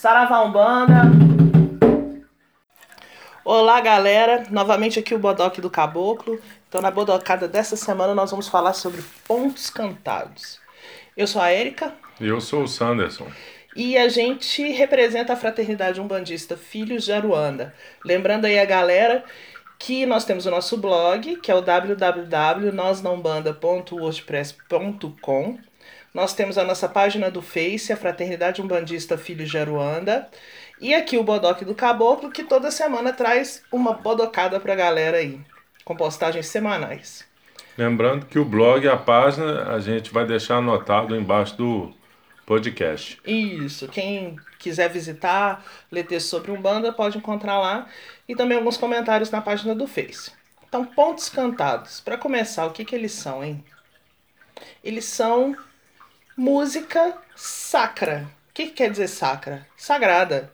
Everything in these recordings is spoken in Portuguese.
Saravá Umbanda. Olá, galera. Novamente aqui o Bodoque do Caboclo. Então, na bodocada dessa semana, nós vamos falar sobre pontos cantados. Eu sou a Érica. Eu sou o Sanderson. E a gente representa a Fraternidade Umbandista Filhos de Aruanda. Lembrando aí a galera que nós temos o nosso blog, que é o www.nosnaumbanda.wordpress.com. Nós temos a nossa página do Face, a Fraternidade Umbandista Filhos de Aruanda. E aqui o Bodoque do Caboclo, que toda semana traz uma bodocada pra galera aí, com postagens semanais. Lembrando que o blog, a página, a gente vai deixar anotado embaixo do podcast. Isso, quem quiser visitar, ler texto sobre Umbanda, pode encontrar lá. E também alguns comentários na página do Face. Então, pontos cantados. Para começar, o que, que eles são, hein? Eles são música sacra. O que, que quer dizer sacra? Sagrada.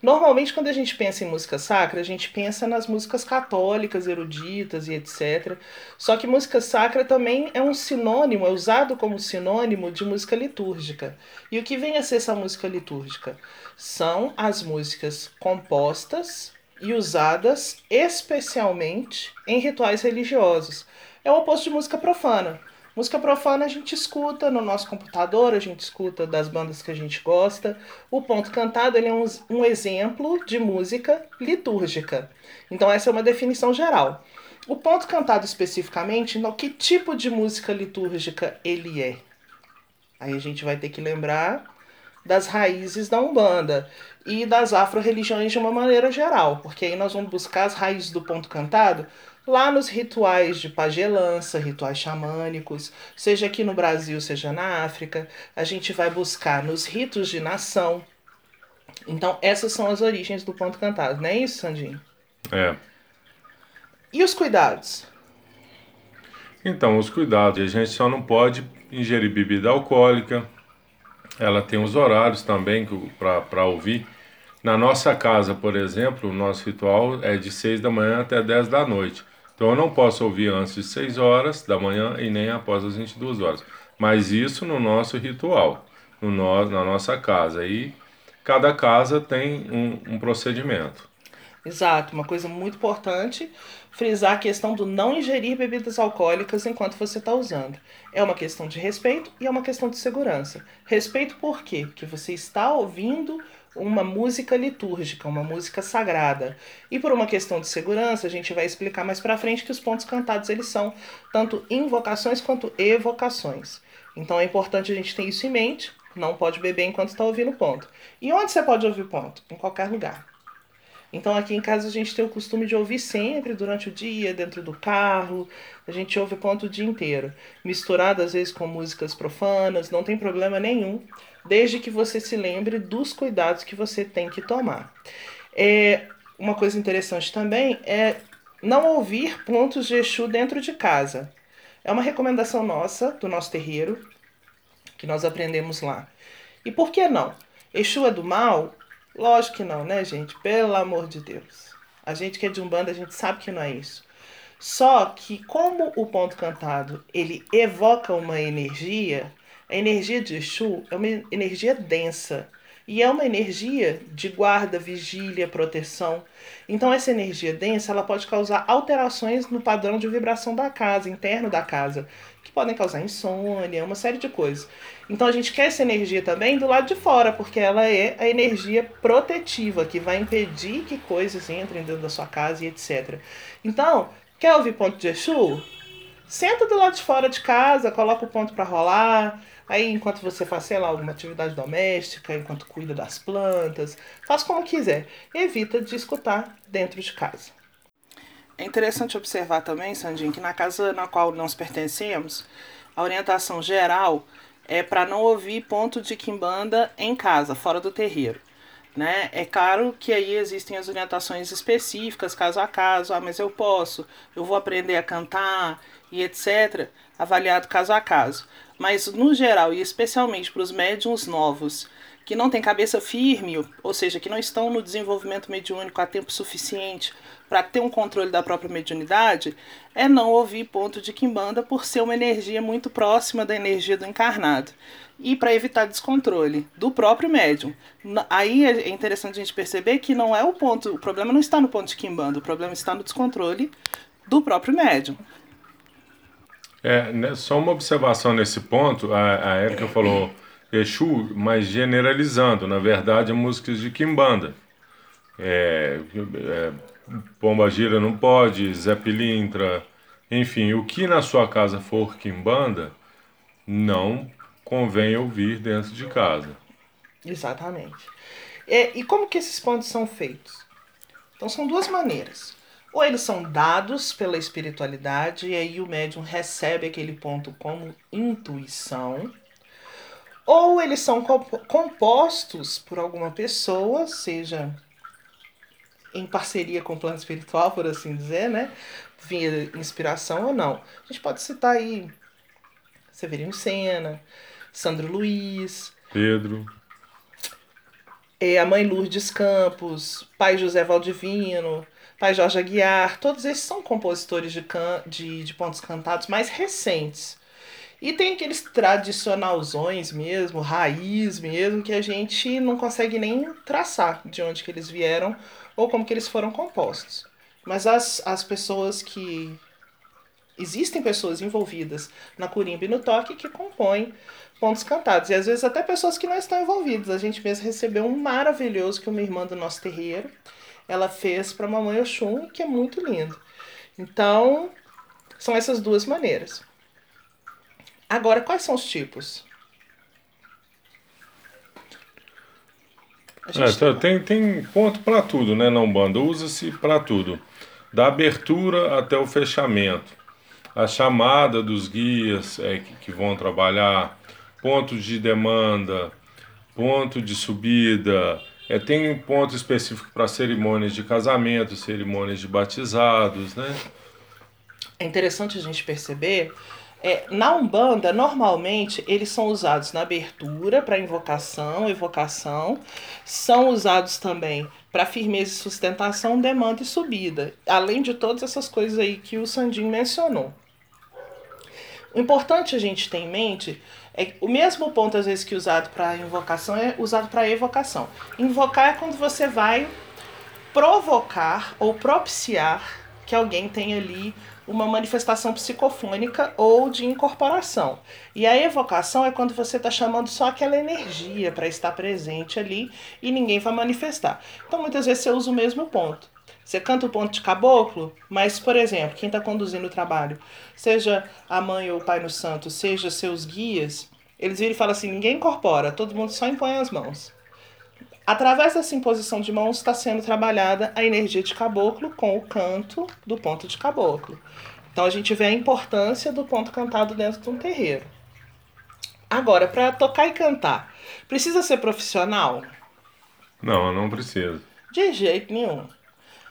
Normalmente, quando a gente pensa em música sacra, a gente pensa nas músicas católicas, eruditas e etc. Só que música sacra também é um sinônimo, é usado como sinônimo de música litúrgica. E o que vem a ser essa música litúrgica? São as músicas compostas e usadas especialmente em rituais religiosos. É o oposto de música profana. Música profana a gente escuta no nosso computador, a gente escuta das bandas que a gente gosta. O ponto cantado ele é um, um exemplo de música litúrgica. Então essa é uma definição geral. O ponto cantado especificamente, no que tipo de música litúrgica ele é? Aí a gente vai ter que lembrar das raízes da Umbanda e das afro-religiões de uma maneira geral, porque aí nós vamos buscar as raízes do ponto cantado lá nos rituais de pagelança, rituais xamânicos, seja aqui no Brasil, seja na África, a gente vai buscar nos ritos de nação. Então, essas são as origens do ponto cantado, não é isso, Sandinho? É. E os cuidados? Então, os cuidados, a gente só não pode ingerir bebida alcoólica, ela tem os horários também para ouvir. Na nossa casa, por exemplo, o nosso ritual é de 6 da manhã até 10 da noite. Então eu não posso ouvir antes de 6 horas da manhã e nem após as 22 horas. Mas isso no nosso ritual, no no, na nossa casa. E cada casa tem um, um procedimento. Exato, uma coisa muito importante, frisar a questão do não ingerir bebidas alcoólicas enquanto você está usando. É uma questão de respeito e é uma questão de segurança. Respeito por quê? Porque você está ouvindo uma música litúrgica, uma música sagrada. E por uma questão de segurança, a gente vai explicar mais para frente que os pontos cantados eles são tanto invocações quanto evocações. Então é importante a gente ter isso em mente. Não pode beber enquanto está ouvindo ponto. E onde você pode ouvir ponto? Em qualquer lugar. Então aqui em casa a gente tem o costume de ouvir sempre durante o dia, dentro do carro. A gente ouve ponto o dia inteiro, misturado às vezes com músicas profanas, não tem problema nenhum desde que você se lembre dos cuidados que você tem que tomar. É, uma coisa interessante também é não ouvir pontos de Exu dentro de casa. É uma recomendação nossa, do nosso terreiro, que nós aprendemos lá. E por que não? Exu é do mal? Lógico que não, né, gente? Pelo amor de Deus. A gente que é de Umbanda, a gente sabe que não é isso. Só que como o ponto cantado, ele evoca uma energia, a energia de Exu é uma energia densa e é uma energia de guarda, vigília, proteção. Então essa energia densa, ela pode causar alterações no padrão de vibração da casa, interno da casa, que podem causar insônia, uma série de coisas. Então a gente quer essa energia também do lado de fora, porque ela é a energia protetiva que vai impedir que coisas entrem dentro da sua casa e etc. Então, quer ouvir ponto de Exu? Senta do lado de fora de casa, coloca o ponto para rolar, Aí, enquanto você faz, sei lá, alguma atividade doméstica, enquanto cuida das plantas, faz como quiser. Evita de escutar dentro de casa. É interessante observar também, Sandinho, que na casa na qual nós pertencemos, a orientação geral é para não ouvir ponto de quimbanda em casa, fora do terreiro. Né? É claro que aí existem as orientações específicas, caso a caso, ah, mas eu posso, eu vou aprender a cantar e etc., avaliado caso a caso. Mas no geral, e especialmente para os médiums novos que não têm cabeça firme, ou seja, que não estão no desenvolvimento mediúnico a tempo suficiente para ter um controle da própria mediunidade, é não ouvir ponto de quimbanda por ser uma energia muito próxima da energia do encarnado. E para evitar descontrole do próprio médium. Aí é interessante a gente perceber que não é o ponto, o problema não está no ponto de quimbanda, o problema está no descontrole do próprio médium. É, né, só uma observação nesse ponto, a, a Érica falou Exu, mas generalizando, na verdade, músicas de Kimbanda. É, é, Pomba Gira não pode, Zé Pilintra, enfim, o que na sua casa for Kimbanda, não convém ouvir dentro de casa. Exatamente. É, e como que esses pontos são feitos? Então são duas maneiras. Ou eles são dados pela espiritualidade, e aí o médium recebe aquele ponto como intuição, ou eles são compostos por alguma pessoa, seja em parceria com o plano espiritual, por assim dizer, né? Via inspiração ou não. A gente pode citar aí Severino Sena, Sandro Luiz, Pedro, é, a mãe Lourdes Campos, pai José Valdivino, pai Jorge Aguiar, todos esses são compositores de, can de, de pontos cantados mais recentes. E tem aqueles tradicionalzões mesmo, raiz mesmo, que a gente não consegue nem traçar de onde que eles vieram ou como que eles foram compostos. Mas as, as pessoas que. Existem pessoas envolvidas na curimba e no toque que compõem pontos cantados. E às vezes até pessoas que não estão envolvidas. A gente mesmo recebeu um maravilhoso que uma irmã do nosso terreiro ela fez para a mamãe Oxum, que é muito lindo. Então, são essas duas maneiras. Agora, quais são os tipos? É, tem, tem ponto para tudo, né, não banda? Usa-se para tudo. Da abertura até o fechamento. A chamada dos guias é, que, que vão trabalhar, ponto de demanda, ponto de subida. É, tem um ponto específico para cerimônias de casamento, cerimônias de batizados, né? É interessante a gente perceber é, na Umbanda, normalmente, eles são usados na abertura para invocação, evocação, são usados também para firmeza e sustentação, demanda e subida, além de todas essas coisas aí que o Sandinho mencionou. O importante a gente ter em mente é o mesmo ponto, às vezes, que usado para invocação é usado para evocação. Invocar é quando você vai provocar ou propiciar que alguém tenha ali uma manifestação psicofônica ou de incorporação. E a evocação é quando você está chamando só aquela energia para estar presente ali e ninguém vai manifestar. Então muitas vezes você usa o mesmo ponto. Você canta o ponto de caboclo, mas, por exemplo, quem está conduzindo o trabalho, seja a mãe ou o pai no santo, seja seus guias, eles viram e falam assim: ninguém incorpora, todo mundo só impõe as mãos. Através dessa imposição de mãos está sendo trabalhada a energia de caboclo com o canto do ponto de caboclo. Então a gente vê a importância do ponto cantado dentro de um terreiro. Agora, para tocar e cantar, precisa ser profissional? Não, não precisa. De jeito nenhum.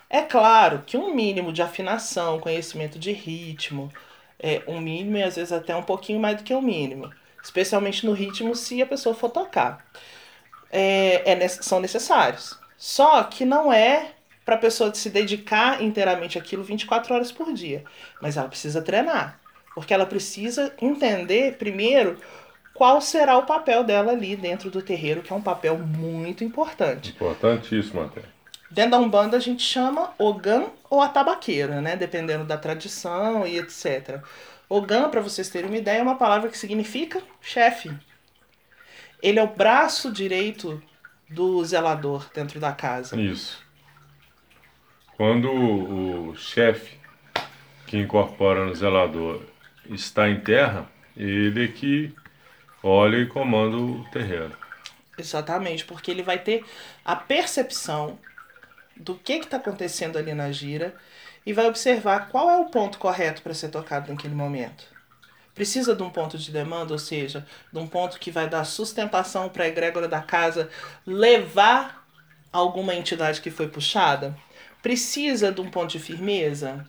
É claro que um mínimo de afinação, conhecimento de ritmo, é um mínimo e às vezes até um pouquinho mais do que o um mínimo, especialmente no ritmo se a pessoa for tocar é, é, são necessários. Só que não é para a pessoa se dedicar inteiramente àquilo 24 horas por dia. Mas ela precisa treinar. Porque ela precisa entender, primeiro, qual será o papel dela ali dentro do terreiro, que é um papel muito importante. Importantíssimo até. Dentro da Umbanda a gente chama Ogã ou atabaqueira, né? Dependendo da tradição e etc. Ogã, para vocês terem uma ideia, é uma palavra que significa chefe. Ele é o braço direito do zelador dentro da casa. Isso. Quando o chefe que incorpora no zelador está em terra, ele é que olha e comanda o terreno. Exatamente, porque ele vai ter a percepção do que está acontecendo ali na gira e vai observar qual é o ponto correto para ser tocado naquele momento precisa de um ponto de demanda, ou seja, de um ponto que vai dar sustentação para a egrégora da casa levar alguma entidade que foi puxada? Precisa de um ponto de firmeza?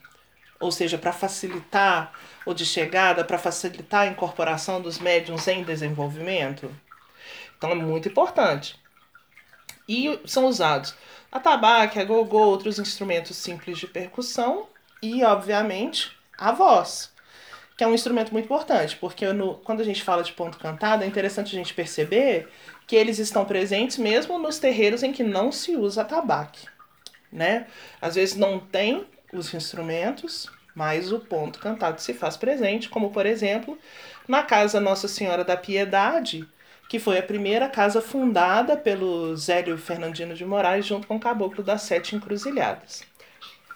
Ou seja, para facilitar ou de chegada, para facilitar a incorporação dos médiums em desenvolvimento? Então é muito importante. E são usados atabaque, a gogô, outros instrumentos simples de percussão e, obviamente, a voz, que é um instrumento muito importante, porque no, quando a gente fala de ponto cantado, é interessante a gente perceber que eles estão presentes mesmo nos terreiros em que não se usa atabaque, né? Às vezes não tem os instrumentos, mas o ponto cantado se faz presente, como por exemplo, na casa Nossa Senhora da Piedade, que foi a primeira casa fundada pelo Zélio Fernandino de Moraes junto com o Caboclo das Sete Encruzilhadas.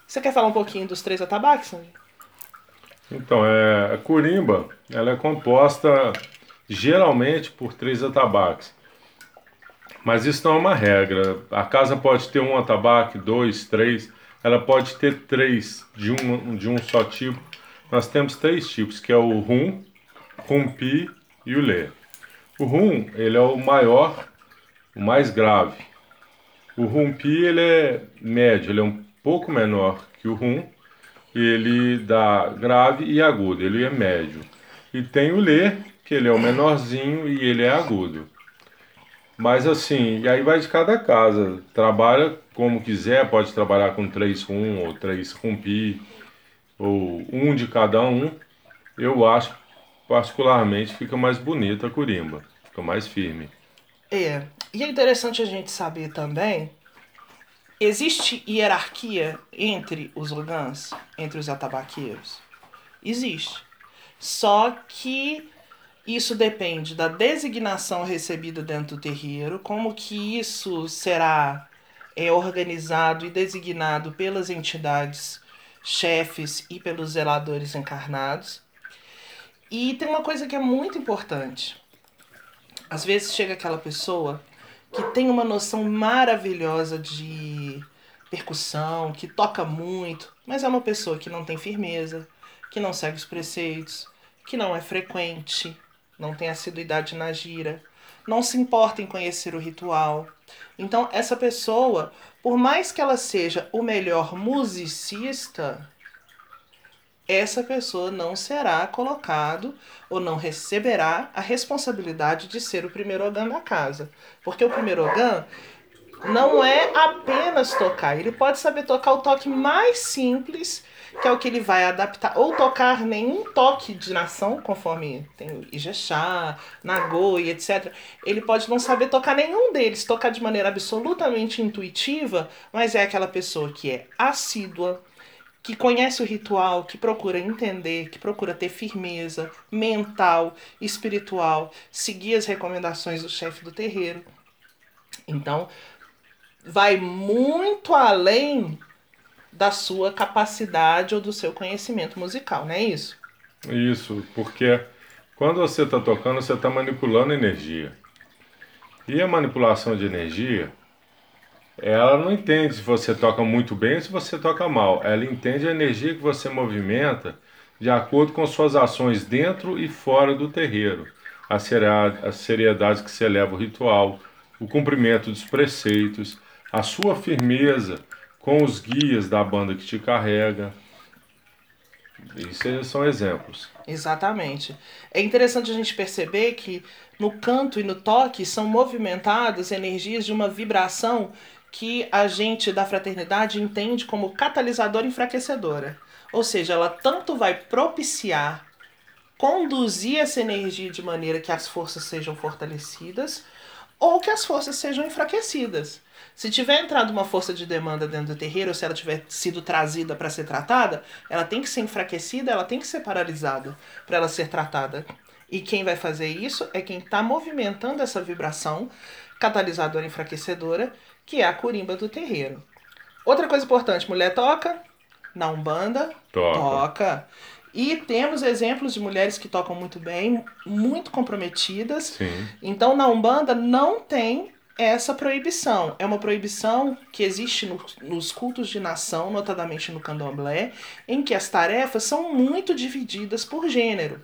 Você quer falar um pouquinho dos três atabaques? Então, é, a curimba ela é composta geralmente por três atabaques. Mas isso não é uma regra. A casa pode ter um atabaque, dois, três. Ela pode ter três de um, de um só tipo. Nós temos três tipos, que é o rum, rumpi e o lê. O rum, ele é o maior, o mais grave. O rumpi, ele é médio, ele é um pouco menor que o rum. Ele dá grave e agudo, ele é médio. E tem o lê, que ele é o menorzinho e ele é agudo. Mas assim, e aí vai de cada casa. Trabalha como quiser, pode trabalhar com três rum ou três rumpi, ou um de cada um. Eu acho particularmente fica mais bonita a curimba, fica mais firme. É, e é interessante a gente saber também, existe hierarquia entre os ogãs, entre os atabaqueiros? Existe. Só que isso depende da designação recebida dentro do terreiro, como que isso será é, organizado e designado pelas entidades chefes e pelos zeladores encarnados. E tem uma coisa que é muito importante. Às vezes chega aquela pessoa que tem uma noção maravilhosa de percussão, que toca muito, mas é uma pessoa que não tem firmeza, que não segue os preceitos, que não é frequente, não tem assiduidade na gira, não se importa em conhecer o ritual. Então, essa pessoa, por mais que ela seja o melhor musicista, essa pessoa não será colocado ou não receberá a responsabilidade de ser o primeiro organ da casa. Porque o primeiro organ não é apenas tocar, ele pode saber tocar o toque mais simples, que é o que ele vai adaptar, ou tocar nenhum toque de nação, conforme tem o Ijexá, Nagô etc. Ele pode não saber tocar nenhum deles, tocar de maneira absolutamente intuitiva, mas é aquela pessoa que é assídua, que conhece o ritual, que procura entender, que procura ter firmeza mental, espiritual, seguir as recomendações do chefe do terreiro. Então, vai muito além da sua capacidade ou do seu conhecimento musical, não é isso? Isso, porque quando você está tocando, você está manipulando energia. E a manipulação de energia ela não entende se você toca muito bem ou se você toca mal. Ela entende a energia que você movimenta de acordo com suas ações dentro e fora do terreiro, a seriedade que se eleva o ritual, o cumprimento dos preceitos, a sua firmeza com os guias da banda que te carrega. Isso são exemplos. Exatamente. É interessante a gente perceber que no canto e no toque são movimentadas energias de uma vibração que a gente da fraternidade entende como catalisadora enfraquecedora. Ou seja, ela tanto vai propiciar, conduzir essa energia de maneira que as forças sejam fortalecidas, ou que as forças sejam enfraquecidas. Se tiver entrado uma força de demanda dentro do terreiro, ou se ela tiver sido trazida para ser tratada, ela tem que ser enfraquecida, ela tem que ser paralisada para ela ser tratada. E quem vai fazer isso é quem está movimentando essa vibração catalisadora enfraquecedora que é a curimba do terreiro. Outra coisa importante, mulher toca na Umbanda, toca. toca. E temos exemplos de mulheres que tocam muito bem, muito comprometidas. Sim. Então, na Umbanda não tem essa proibição. É uma proibição que existe no, nos cultos de nação, notadamente no candomblé, em que as tarefas são muito divididas por gênero.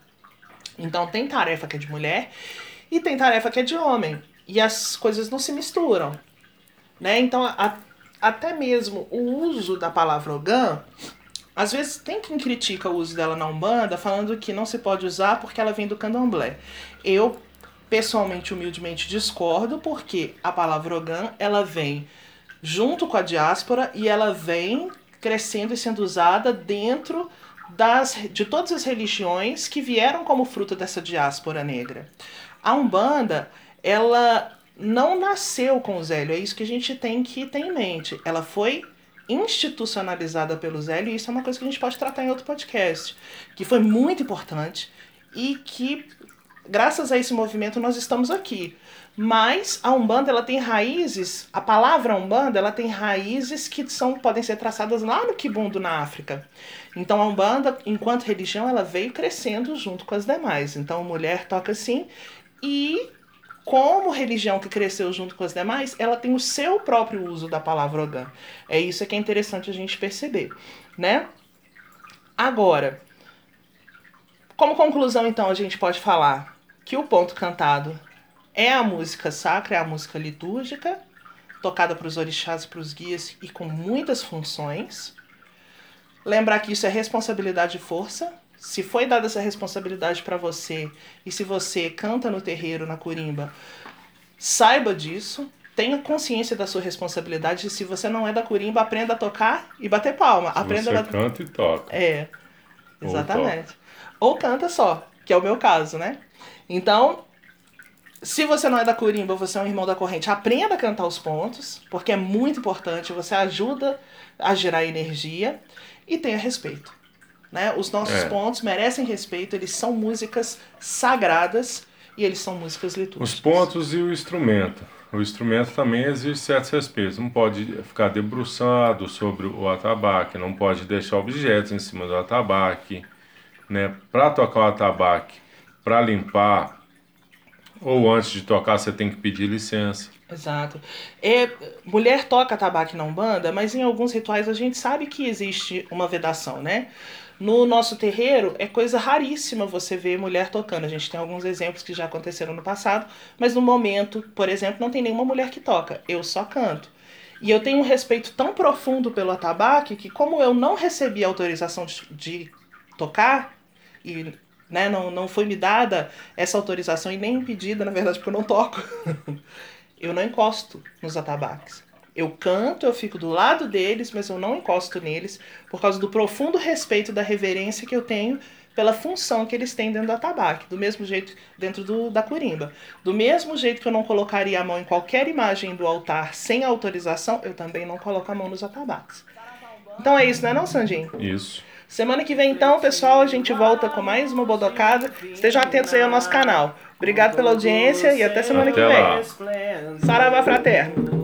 Então, tem tarefa que é de mulher e tem tarefa que é de homem. E as coisas não se misturam. Né? Então, a, até mesmo o uso da palavra Ogã, às vezes tem quem critica o uso dela na Umbanda, falando que não se pode usar porque ela vem do candomblé. Eu pessoalmente, humildemente discordo, porque a palavra Ogã, ela vem junto com a diáspora e ela vem crescendo e sendo usada dentro das, de todas as religiões que vieram como fruto dessa diáspora negra. A Umbanda, ela não nasceu com o Zélio, é isso que a gente tem que ter em mente. Ela foi institucionalizada pelo Zélio, e isso é uma coisa que a gente pode tratar em outro podcast, que foi muito importante e que graças a esse movimento nós estamos aqui. Mas a Umbanda ela tem raízes, a palavra Umbanda ela tem raízes que são podem ser traçadas lá no Kibundo na África. Então a Umbanda, enquanto religião, ela veio crescendo junto com as demais. Então mulher toca assim e como religião que cresceu junto com as demais, ela tem o seu próprio uso da palavra Ogã. É isso que é interessante a gente perceber, né? Agora, como conclusão então a gente pode falar que o ponto cantado é a música sacra, é a música litúrgica, tocada para os orixás e para os guias e com muitas funções. Lembrar que isso é responsabilidade e força. Se foi dada essa responsabilidade para você e se você canta no terreiro, na curimba, saiba disso, tenha consciência da sua responsabilidade. E se você não é da curimba, aprenda a tocar e bater palma. Se aprenda você a... canta e toca. É, Ou exatamente. Ou, canta só, que é o meu caso, né? Então, se você não é da curimba, você é um irmão da corrente, aprenda a cantar os pontos, porque é muito importante, você ajuda a gerar energia e tenha respeito. Né? Os nossos É. pontos merecem respeito, eles são músicas sagradas e eles são músicas litúrgicas. Os pontos e o instrumento. O instrumento também exige certos respeitos. Não pode ficar debruçado sobre o atabaque, não pode deixar objetos em cima do atabaque. Né? Para tocar o atabaque, para limpar, ou antes de tocar, você tem que pedir licença. Exato. É, mulher toca tabaco na Umbanda, mas em alguns rituais a gente sabe que existe uma vedação, né? No nosso terreiro é coisa raríssima você ver mulher tocando. A gente tem alguns exemplos que já aconteceram no passado, mas no momento, por exemplo, não tem nenhuma mulher que toca. Eu só canto. E eu tenho um respeito tão profundo pelo atabaque que, como eu não recebi autorização de, de tocar, e né, não, não foi me dada essa autorização e nem pedida, na verdade, porque eu não toco, eu não encosto nos atabaques. Eu canto, eu fico do lado deles, mas eu não encosto neles por causa do profundo respeito da reverência que eu tenho pela função que eles têm dentro do atabaque, do mesmo jeito dentro do, da curimba. Do mesmo jeito que eu não colocaria a mão em qualquer imagem do altar sem autorização, eu também não coloco a mão nos atabaques. Então é isso, né não, Sandinho? Isso. Semana que vem, então, pessoal, a gente volta com mais uma bodocada. Estejam atentos aí ao nosso canal. Obrigado pela audiência e até semana que Até lá. vem. Saravá fraterno.